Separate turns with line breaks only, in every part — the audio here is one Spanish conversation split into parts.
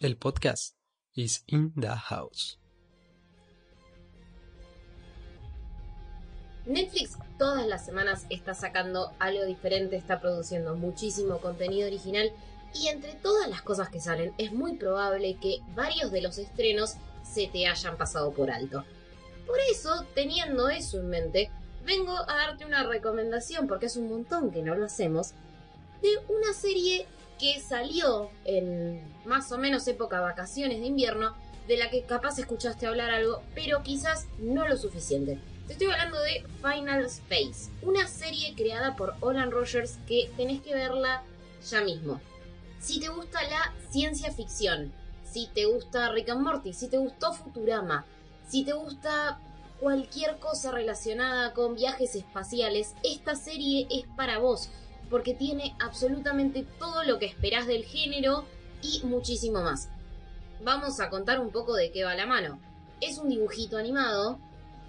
El podcast is in the house.
Netflix todas las semanas está sacando algo diferente, está produciendo muchísimo contenido original y entre todas las cosas que salen es muy probable que varios de los estrenos se te hayan pasado por alto. Por eso, teniendo eso en mente, vengo a darte una recomendación, porque es un montón que no lo hacemos, de una serie que salió en más o menos época vacaciones de invierno, de la que capaz escuchaste hablar algo, pero quizás no lo suficiente. Te estoy hablando de Final Space, una serie creada por Olan Rogers que tenés que verla ya mismo. Si te gusta la ciencia ficción, si te gusta Rick and Morty, si te gustó Futurama, si te gusta cualquier cosa relacionada con viajes espaciales, esta serie es para vos, porque tiene absolutamente todo lo que esperás del género y muchísimo más. Vamos a contar un poco de qué va la mano. Es un dibujito animado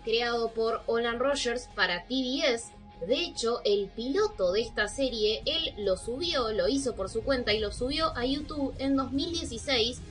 creado por Olan Rogers para TBS. De hecho, el piloto de esta serie, él lo subió, lo hizo por su cuenta y lo subió a YouTube en 2016,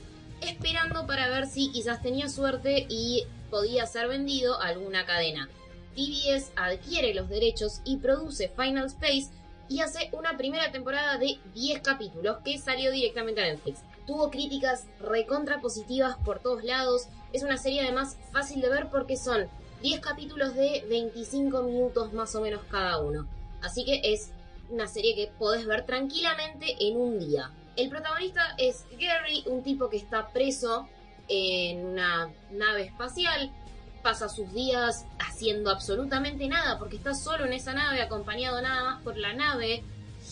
esperando para ver si quizás tenía suerte y podía ser vendido a alguna cadena. TBS adquiere los derechos y produce Final Space y hace una primera temporada de 10 capítulos que salió directamente a Netflix. Tuvo críticas recontra positivas por todos lados. Es una serie además fácil de ver porque son 10 capítulos de 25 minutos más o menos cada uno. Así que es una serie que podés ver tranquilamente en un día. El protagonista es Gary, un tipo que está preso en una nave espacial, pasa sus días haciendo absolutamente nada porque está solo en esa nave, acompañado nada más por la nave,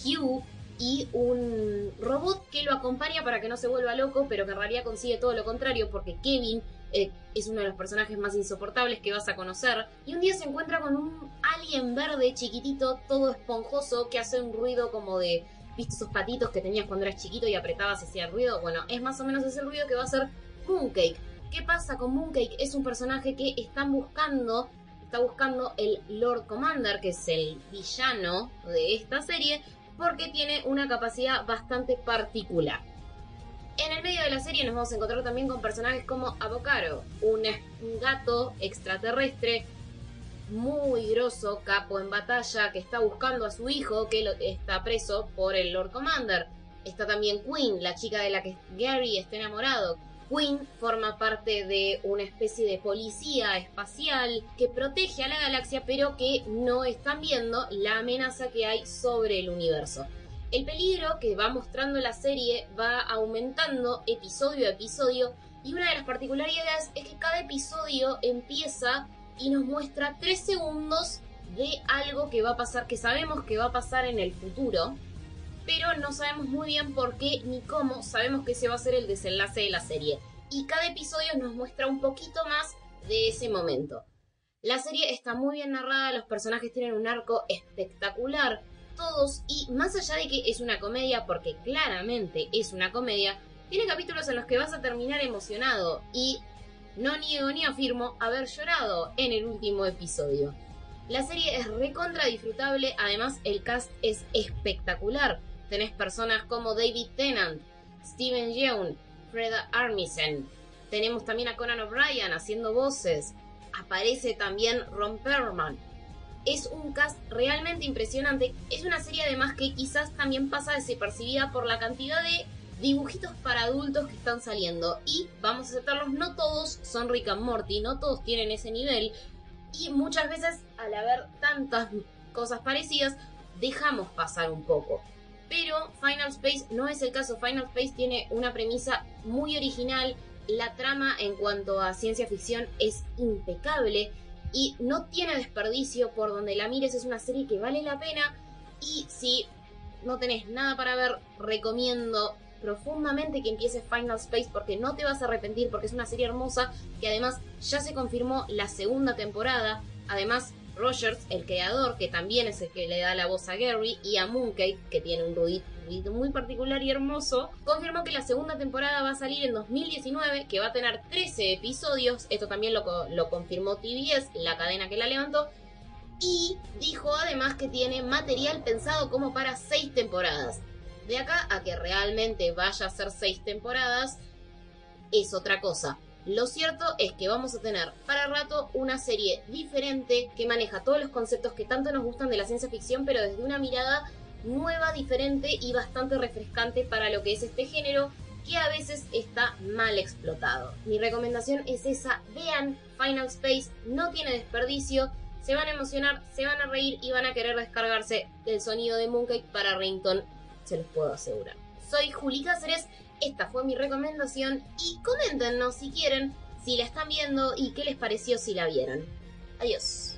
Hugh y un robot que lo acompaña para que no se vuelva loco, pero que en realidad consigue todo lo contrario porque Kevin eh, es uno de los personajes más insoportables que vas a conocer. Y un día se encuentra con un alien verde chiquitito, todo esponjoso, que hace un ruido como de... ¿Viste esos patitos que tenías cuando eras chiquito y apretabas ese ruido? Bueno, es más o menos ese ruido que va a hacer Mooncake. ¿Qué pasa con Mooncake? Es un personaje que buscando, está buscando el Lord Commander, que es el villano de esta serie, porque tiene una capacidad bastante particular. En el medio de la serie nos vamos a encontrar también con personajes como Avocaro, un, un gato extraterrestre muy grosso, capo en batalla, que está buscando a su hijo, que está preso por el Lord Commander. Está también Queen, la chica de la que Gary está enamorado, Queen forma parte de una especie de policía espacial que protege a la galaxia pero que no están viendo la amenaza que hay sobre el universo. El peligro que va mostrando la serie va aumentando episodio a episodio y una de las particularidades es que cada episodio empieza y nos muestra tres segundos de algo que va a pasar, que sabemos que va a pasar en el futuro, pero no sabemos muy bien por qué ni cómo sabemos que ese va a ser el desenlace de la serie. Y cada episodio nos muestra un poquito más de ese momento. La serie está muy bien narrada, los personajes tienen un arco espectacular, todos, y más allá de que es una comedia, porque claramente es una comedia, tiene capítulos en los que vas a terminar emocionado y no niego ni afirmo haber llorado en el último episodio. La serie es recontra disfrutable, además el cast es espectacular. Tenés personas como David Tennant, Steven Yeun, Freda Armisen. Tenemos también a Conan O'Brien haciendo voces. Aparece también Ron Perlman. Es un cast realmente impresionante. Es una serie además que quizás también pasa desapercibida por la cantidad de dibujitos para adultos que están saliendo. Y vamos a aceptarlos, no todos son Rick and Morty, no todos tienen ese nivel. Y muchas veces al haber tantas cosas parecidas, dejamos pasar un poco. Pero Final Space no es el caso. Final Space tiene una premisa muy original. La trama en cuanto a ciencia ficción es impecable y no tiene desperdicio por donde la mires. Es una serie que vale la pena. Y si no tenés nada para ver, recomiendo profundamente que empieces Final Space porque no te vas a arrepentir porque es una serie hermosa que además ya se confirmó la segunda temporada. Además, Rogers, el creador, que también es el que le da la voz a Gary, y a Mooncake, que tiene un ruidito muy particular y hermoso, confirmó que la segunda temporada va a salir en 2019, que va a tener 13 episodios, esto también lo, lo confirmó TBS, la cadena que la levantó, y dijo además que tiene material pensado como para 6 temporadas. De acá a que realmente vaya a ser 6 temporadas, es otra cosa. Lo cierto es que vamos a tener para rato una serie diferente que maneja todos los conceptos que tanto nos gustan de la ciencia ficción, pero desde una mirada nueva, diferente y bastante refrescante para lo que es este género que a veces está mal explotado. Mi recomendación es esa, vean Final Space, no tiene desperdicio, se van a emocionar, se van a reír y van a querer descargarse el sonido de Mooncake para Rington, se los puedo asegurar. Soy Juli Cáceres esta fue mi recomendación y coméntenos si quieren, si la están viendo y qué les pareció si la vieron. Adiós.